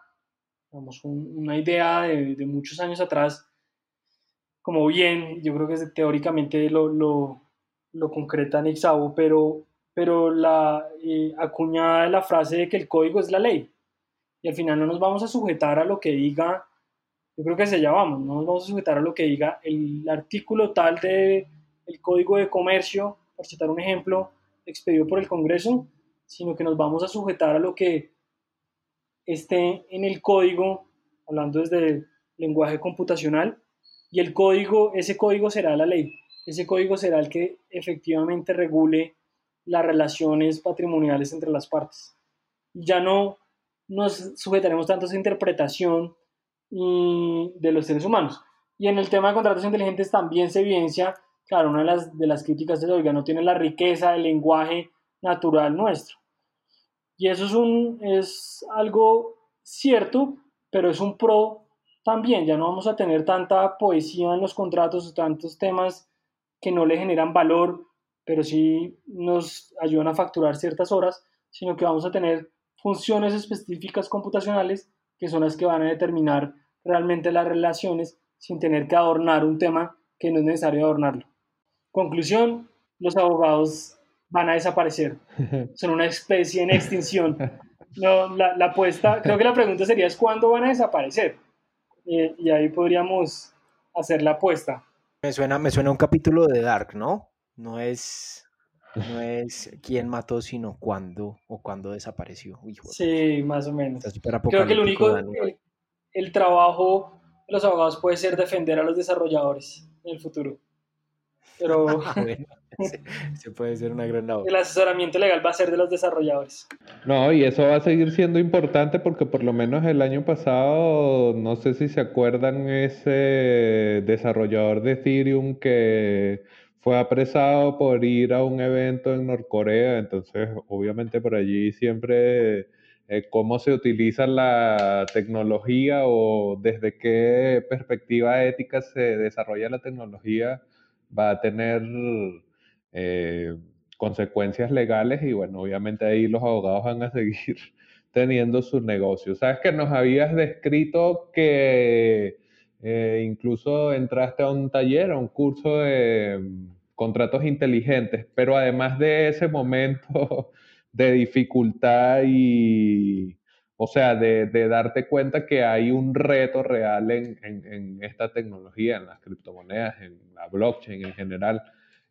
una idea de, muchos años atrás, como bien, yo creo que teóricamente lo, lo, lo concreta Nick pero, pero la eh, acuñada de la frase de que el código es la ley. Y al final no nos vamos a sujetar a lo que diga, yo creo que se llamamos, no nos vamos a sujetar a lo que diga el artículo tal de el Código de Comercio, por citar un ejemplo, expedido por el Congreso, sino que nos vamos a sujetar a lo que esté en el código, hablando desde lenguaje computacional, y el código, ese código será la ley, ese código será el que efectivamente regule las relaciones patrimoniales entre las partes. Ya no nos sujetaremos tanto a esa interpretación de los seres humanos. Y en el tema de contratos inteligentes también se evidencia claro, una de las, de las críticas es, oiga, no tiene la riqueza del lenguaje natural nuestro. Y eso es, un, es algo cierto, pero es un pro también. Ya no vamos a tener tanta poesía en los contratos o tantos temas que no le generan valor, pero sí nos ayudan a facturar ciertas horas, sino que vamos a tener funciones específicas computacionales que son las que van a determinar realmente las relaciones sin tener que adornar un tema que no es necesario adornarlo. Conclusión, los abogados van a desaparecer. (laughs) Son una especie en extinción. (laughs) No, la, apuesta, creo que la pregunta sería es cuándo van a desaparecer. Eh, y ahí podríamos hacer la apuesta. Me suena, me suena un capítulo de Dark, ¿no? No es, no es quién mató, sino cuándo o cuándo desapareció. sí, más o menos. Creo que el único, el, el trabajo de los abogados puede ser defender a los desarrolladores en el futuro. Pero (laughs) (laughs) se puede ser una gran labor. El asesoramiento legal va a ser de los desarrolladores. No, y eso va a seguir siendo importante porque por lo menos el año pasado, no sé si se acuerdan ese desarrollador de Ethereum que fue apresado por ir a un evento en Norcorea, entonces obviamente por allí siempre eh, cómo se utiliza la tecnología o desde qué perspectiva ética se desarrolla la tecnología va a tener eh, consecuencias legales y bueno, obviamente ahí los abogados van a (laughs) seguir teniendo sus negocios. Sabes que nos habías descrito que eh, incluso entraste a un taller, a un curso de mm, contratos inteligentes, pero además de ese momento (laughs) de dificultad y, o sea, de, darte cuenta que hay un reto real en, esta tecnología, en las criptomonedas, en la blockchain en general.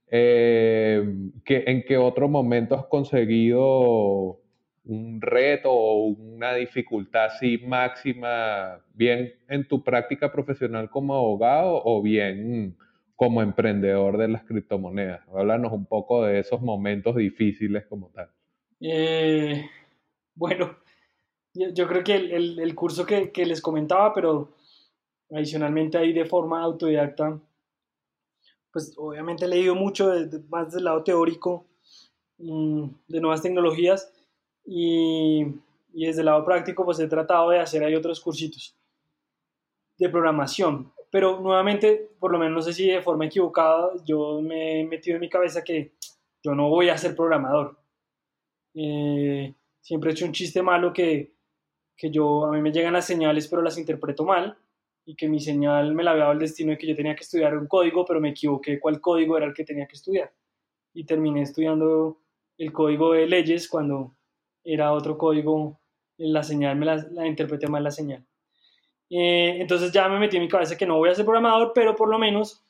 Eh, que, ¿En qué otro momento has conseguido un reto o una dificultad así máxima, bien en tu práctica profesional como abogado o bien como emprendedor de las criptomonedas? Háblanos un poco de esos momentos difíciles como tal. Eh, bueno, yo, creo que el, curso que, les comentaba, pero adicionalmente ahí de forma autodidacta, pues obviamente he leído mucho más del lado teórico mm, de nuevas tecnologías y, desde el lado práctico pues he tratado de hacer ahí otros cursitos de programación. Pero nuevamente, por lo menos no sé si de forma equivocada, yo me he metido en mi cabeza que yo no voy a ser programador. Eh, siempre he hecho un chiste malo que que yo, a mí me llegan las señales pero las interpreto mal y que mi señal me la había dado el destino de que yo tenía que estudiar un código, pero me equivoqué cuál código era el que tenía que estudiar. Y terminé estudiando el código de leyes cuando era otro código, la señal me la, la interpreté mal la señal. Eh, entonces ya me metí en mi cabeza que no voy a ser programador, pero por lo menos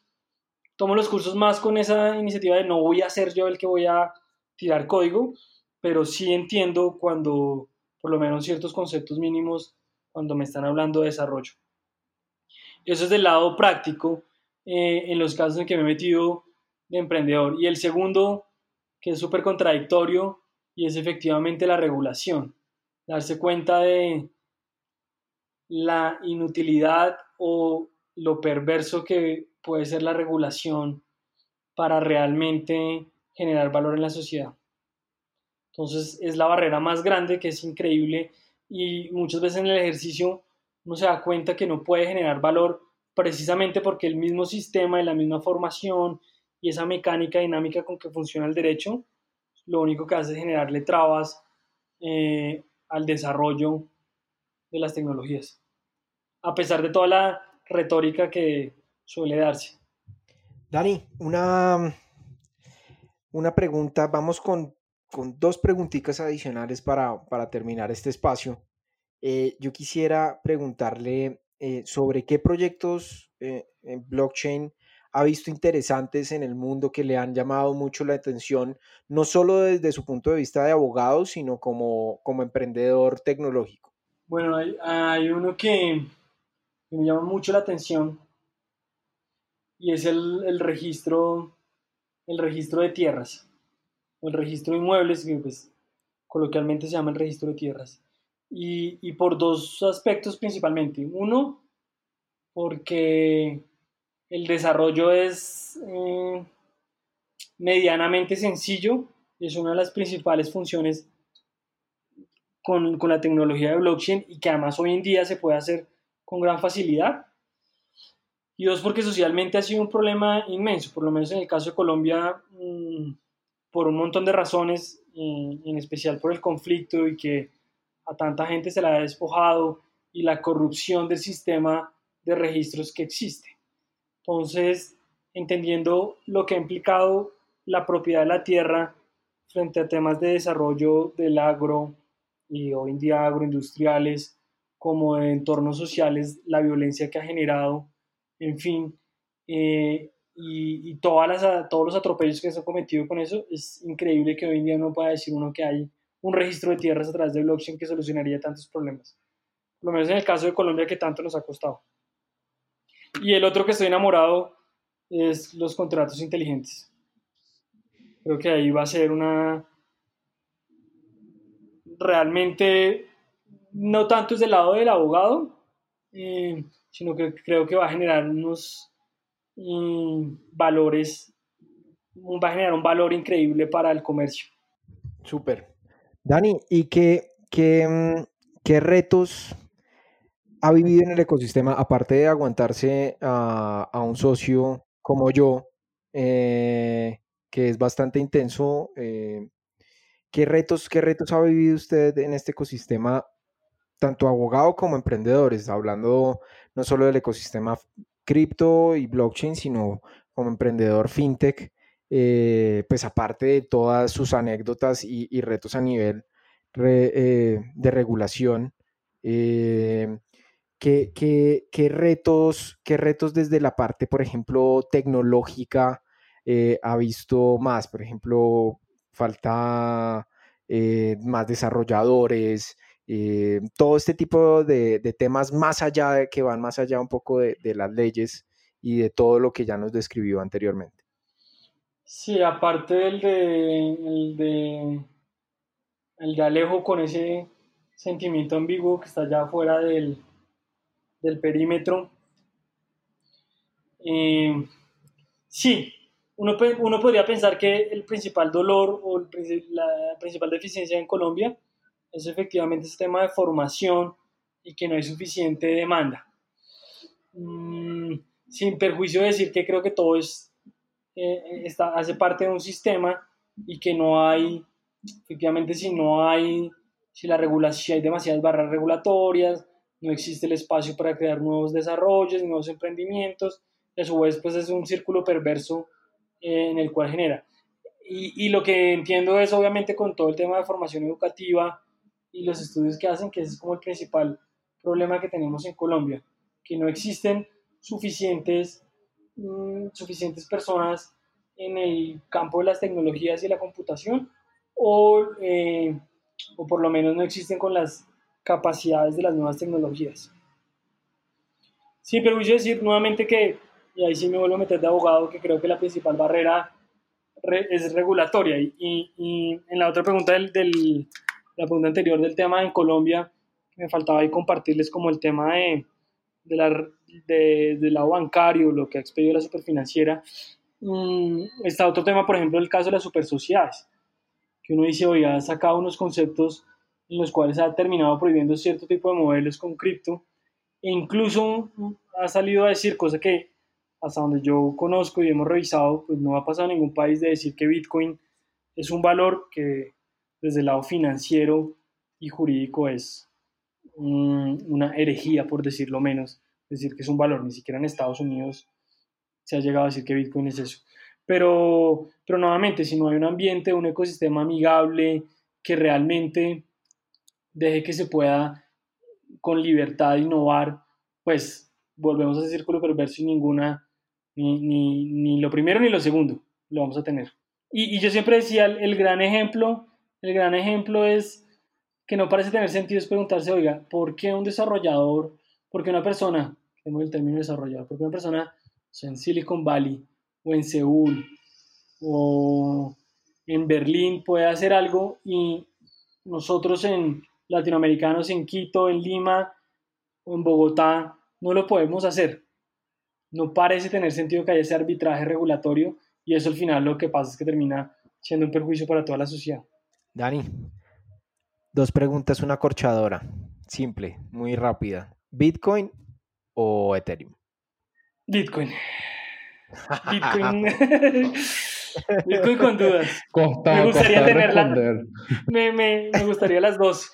tomo los cursos más con esa iniciativa de no voy a ser yo el que voy a tirar código, pero sí entiendo cuando por lo menos ciertos conceptos mínimos cuando me están hablando de desarrollo. Eso es del lado práctico eh, en los casos en que me he metido de emprendedor. Y el segundo, que es súper contradictorio, y es efectivamente la regulación. Darse cuenta de la inutilidad o lo perverso que puede ser la regulación para realmente generar valor en la sociedad. Entonces es la barrera más grande que es increíble y muchas veces en el ejercicio uno se da cuenta que no puede generar valor precisamente porque el mismo sistema y la misma formación y esa mecánica dinámica con que funciona el derecho, lo único que hace es generarle trabas eh, al desarrollo de las tecnologías, a pesar de toda la retórica que suele darse. Dani, una, una pregunta, vamos con, dos preguntitas adicionales para, terminar este espacio. Eh, yo quisiera preguntarle eh, sobre qué proyectos en blockchain ha visto interesantes en el mundo que le han llamado mucho la atención, no solo desde su punto de vista de abogado, sino como, como emprendedor tecnológico? Bueno, hay, uno que, me llama mucho la atención y es el, registro, el registro de tierras, o el registro de inmuebles, que pues coloquialmente se llama el registro de tierras. Y, y por dos aspectos principalmente. Uno, porque el desarrollo es eh, medianamente sencillo, es una de las principales funciones con, la tecnología de blockchain y que además hoy en día se puede hacer con gran facilidad. Y dos, porque socialmente ha sido un problema inmenso, por lo menos en el caso de Colombia, mm, por un montón de razones, eh, en especial por el conflicto y que a tanta gente se la ha despojado y la corrupción del sistema de registros que existe. Entonces, entendiendo lo que ha implicado la propiedad de la tierra frente a temas de desarrollo del agro y hoy en día agroindustriales, como de entornos sociales, la violencia que ha generado, en fin, eh, y, todas las, todos los atropellos que se han cometido con eso, es increíble que hoy en día no pueda decir uno que hay un registro de tierras a través de blockchain que solucionaría tantos problemas. Por lo menos en el caso de Colombia que tanto nos ha costado. Y el otro que estoy enamorado es los contratos inteligentes. Creo que ahí va a ser una... Realmente, no tanto es del lado del abogado, eh, sino que creo que va a generar unos mm, valores, va a generar un valor increíble para el comercio. Súper. Dani, ¿y qué, qué, mm, qué retos ha vivido en el ecosistema, aparte de aguantarse a, un socio como yo, eh, que es bastante intenso, eh, ¿qué, retos, ¿qué retos ha vivido usted en este ecosistema, tanto abogado como emprendedores? Hablando no solo del ecosistema cripto y blockchain, sino como emprendedor fintech, eh, pues aparte de todas sus anécdotas y, retos a nivel de regulación. ¿Qué, retos, ¿Qué retos desde la parte, por ejemplo, tecnológica eh, ha visto más? Por ejemplo, falta eh, más desarrolladores, eh, todo este tipo de, temas más allá de que van más allá un poco de, las leyes y de todo lo que ya nos describió anteriormente. Sí, aparte del de, el de, el de Alejo con ese sentimiento ambiguo que está allá afuera del, del perímetro. Eh, sí, uno, uno, podría pensar que el principal dolor o la principal deficiencia en Colombia es efectivamente ese tema de formación y que no hay suficiente demanda. Mm, sin perjuicio de decir que creo que todo es, eh, está, hace parte de un sistema y que no hay, efectivamente, si no hay, si la regulación, si hay demasiadas barreras regulatorias, no existe el espacio para crear nuevos desarrollos, nuevos emprendimientos, y a su vez pues es un círculo perverso eh, en el cual genera. Y, lo que entiendo es obviamente con todo el tema de formación educativa y los estudios que hacen, que es como el principal problema que tenemos en Colombia, que no existen suficientes, mm, suficientes personas en el campo de las tecnologías y la computación, o, eh, o por lo menos no existen con las capacidades de las nuevas tecnologías. Sí, pero voy a decir nuevamente que, y ahí sí me vuelvo a meter de abogado, que creo que la principal barrera es regulatoria. Y, y, en la otra pregunta del, del, la pregunta anterior del tema en Colombia, me faltaba ahí compartirles como el tema de, de la, de, del lado bancario, lo que ha expedido la superfinanciera. Mm, está otro tema, por ejemplo, el caso de las supersociedades, que uno dice, oye, ha sacado unos conceptos en los cuales ha terminado prohibiendo cierto tipo de modelos con cripto e incluso ha salido a decir, cosa que hasta donde yo conozco y hemos revisado, pues no ha pasado en ningún país de decir que Bitcoin es un valor que desde el lado financiero y jurídico es una herejía, por decirlo menos, decir que es un valor, ni siquiera en Estados Unidos se ha llegado a decir que Bitcoin es eso. Pero, pero nuevamente, si no hay un ambiente, un ecosistema amigable que realmente deje que se pueda con libertad innovar, pues volvemos a ese círculo perverso y ninguna, ni, ni, ni lo primero ni lo segundo lo vamos a tener. Y, yo siempre decía, el, el, gran ejemplo, el gran ejemplo es que no parece tener sentido es preguntarse, oiga, ¿por qué un desarrollador, por qué una persona, tenemos el término desarrollador, por qué una persona en Silicon Valley o en Seúl o en Berlín puede hacer algo y nosotros en latinoamericanos en Quito, en Lima o en Bogotá no lo podemos hacer. No parece tener sentido que haya ese arbitraje regulatorio y eso al final lo que pasa es que termina siendo un perjuicio para toda la sociedad. Dani, dos preguntas, una corchadora, simple, muy rápida. ¿Bitcoin o Ethereum? Bitcoin. (laughs) Bitcoin. (laughs) Bitcoin con dudas. me gustaría tenerla. Me, me, me, gustaría las dos.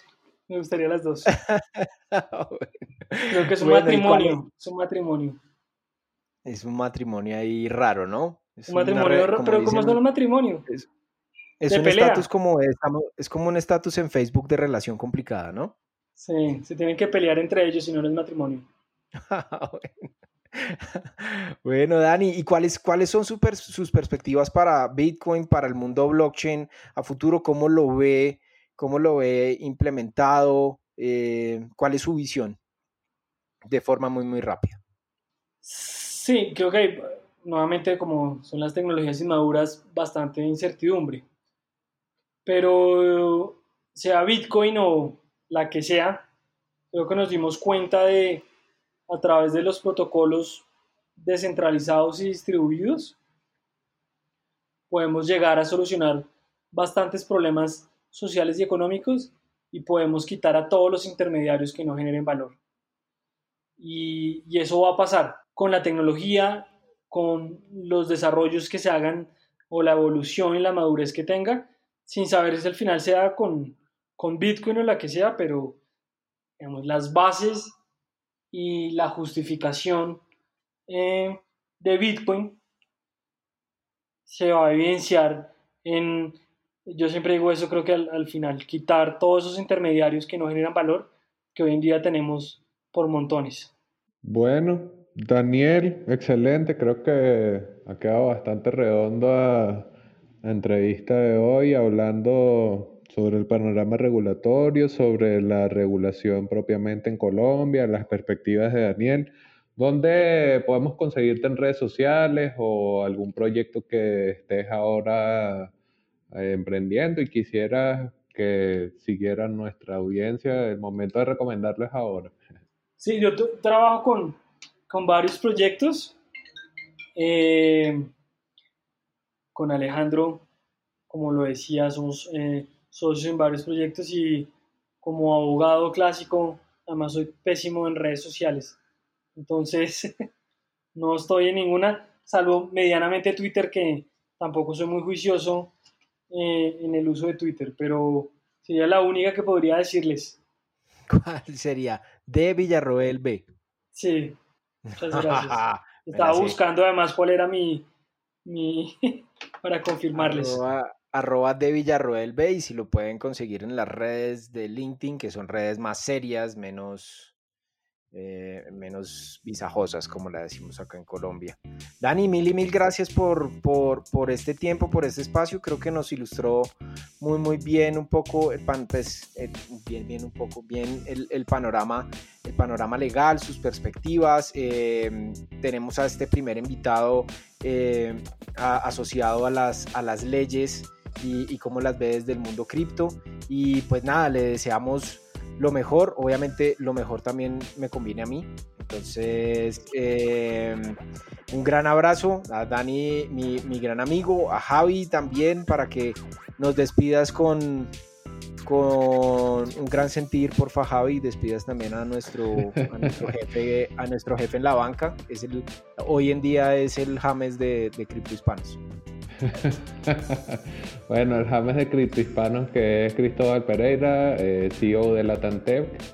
Me gustaría las dos. (laughs) Creo que es un matrimonio. Es? un matrimonio. Es un matrimonio ahí raro, ¿no? Es un matrimonio, raro, pero como es un matrimonio. Es, es un estatus como es, es como un estatus en Facebook de relación complicada, ¿no? Sí, se tienen que pelear entre ellos si no, es matrimonio. (laughs) bueno, Dani, ¿y cuáles, cuáles son sus perspectivas para Bitcoin, para el mundo blockchain a futuro? ¿Cómo lo ve, cómo lo ve implementado? Eh, ¿Cuál es su visión? De forma muy, muy rápida. Sí, creo que nuevamente como son las tecnologías inmaduras, bastante incertidumbre. Pero sea Bitcoin o la que sea, creo que nos dimos cuenta de a través de los protocolos descentralizados y distribuidos, podemos llegar a solucionar bastantes problemas sociales y económicos y podemos quitar a todos los intermediarios que no generen valor. Y, eso va a pasar con la tecnología, con los desarrollos que se hagan o la evolución y la madurez que tenga, sin saber si al final sea con, con Bitcoin o la que sea, pero digamos, las bases y la justificación eh, de Bitcoin se va a evidenciar en, yo siempre digo eso, creo que al, final, quitar todos esos intermediarios que no generan valor que hoy en día tenemos por montones. Bueno, Daniel, excelente, creo que ha quedado bastante redondo la entrevista de hoy hablando sobre el panorama regulatorio, sobre la regulación propiamente en Colombia, las perspectivas de Daniel. ¿Dónde podemos conseguirte en redes sociales o algún proyecto que estés ahora emprendiendo y quisieras que siguiera nuestra audiencia? El momento de recomendarles ahora. Sí, yo trabajo con, con, varios proyectos. Eh, con Alejandro, como lo decía, somos eh, socios en varios proyectos y como abogado clásico, además soy pésimo en redes sociales. Entonces, (laughs) no estoy en ninguna, salvo medianamente Twitter, que tampoco soy muy juicioso eh, en el uso de Twitter, pero sería la única que podría decirles. (laughs) ¿Cuál sería? De Villarroel B. Sí, muchas gracias. (laughs) Estaba buscando además cuál era mi, mi (laughs) para confirmarles arroba de Villarroel B y si lo pueden conseguir en las redes de LinkedIn, que son redes más serias, menos, eh, menos visajosas, como la decimos acá en Colombia. Dani, mil y mil gracias por, por, por, este tiempo, por este espacio. Creo que nos ilustró muy, muy bien un poco, el pan, pues, bien, bien, un poco, bien el, el, panorama, el panorama legal, sus perspectivas. Eh, tenemos a este primer invitado eh, asociado a las, a las leyes y, cómo las ve desde el mundo cripto. Y pues nada, le deseamos lo mejor. Obviamente lo mejor también me conviene a mí. Entonces, em, un gran abrazo a Dani, mi, mi, gran amigo, a Javi también, para que nos despidas con, con un gran sentir por Fajavi, despidas también a nuestro, a nuestro, (laughs) jefe, a nuestro jefe en la banca. Es el, hoy en día es el James de, de Cripto Hispanos. (laughs) bueno, el James de Cripto Hispanos, que es Cristóbal Pereira, eh, CEO de la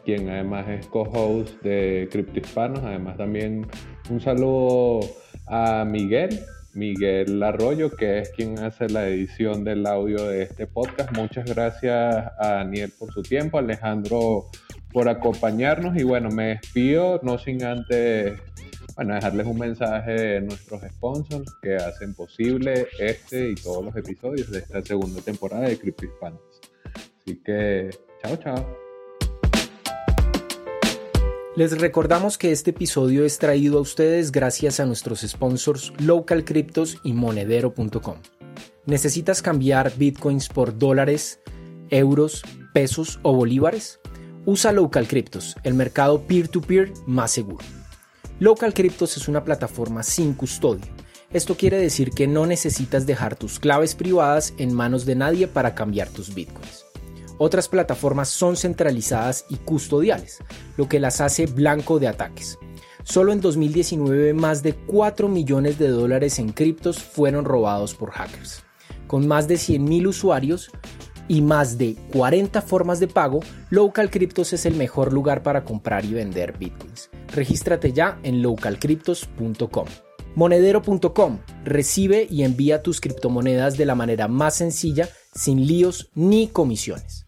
quien además es co-host de Cripto Hispanos. Además, también un saludo a Miguel, Miguel Arroyo, que es quien hace la edición del audio de este podcast. Muchas gracias a Daniel por su tiempo, Alejandro por acompañarnos y bueno, me despido, no sin antes bueno, dejarles un mensaje de nuestros sponsors que hacen posible este y todos los episodios de esta segunda temporada de Crypto Hispanos. Así que, chao, chao. Les recordamos que este episodio es traído a ustedes gracias a nuestros sponsors Local Cryptos y Monedero.com. ¿Necesitas cambiar bitcoins por dólares, euros, pesos o bolívares? Usa Local Cryptos, el mercado peer-to-peer -peer más seguro. Local Cryptos es una plataforma sin custodia. Esto quiere decir que no necesitas dejar tus claves privadas en manos de nadie para cambiar tus bitcoins. Otras plataformas son centralizadas y custodiales, lo que las hace blanco de ataques. Solo en 2019 más de 4 millones de dólares en criptos fueron robados por hackers. Con más de 100.000 usuarios y más de 40 formas de pago, Local Cryptos es el mejor lugar para comprar y vender bitcoins. Regístrate ya en localcryptos.com. Monedero.com recibe y envía tus criptomonedas de la manera más sencilla, sin líos ni comisiones.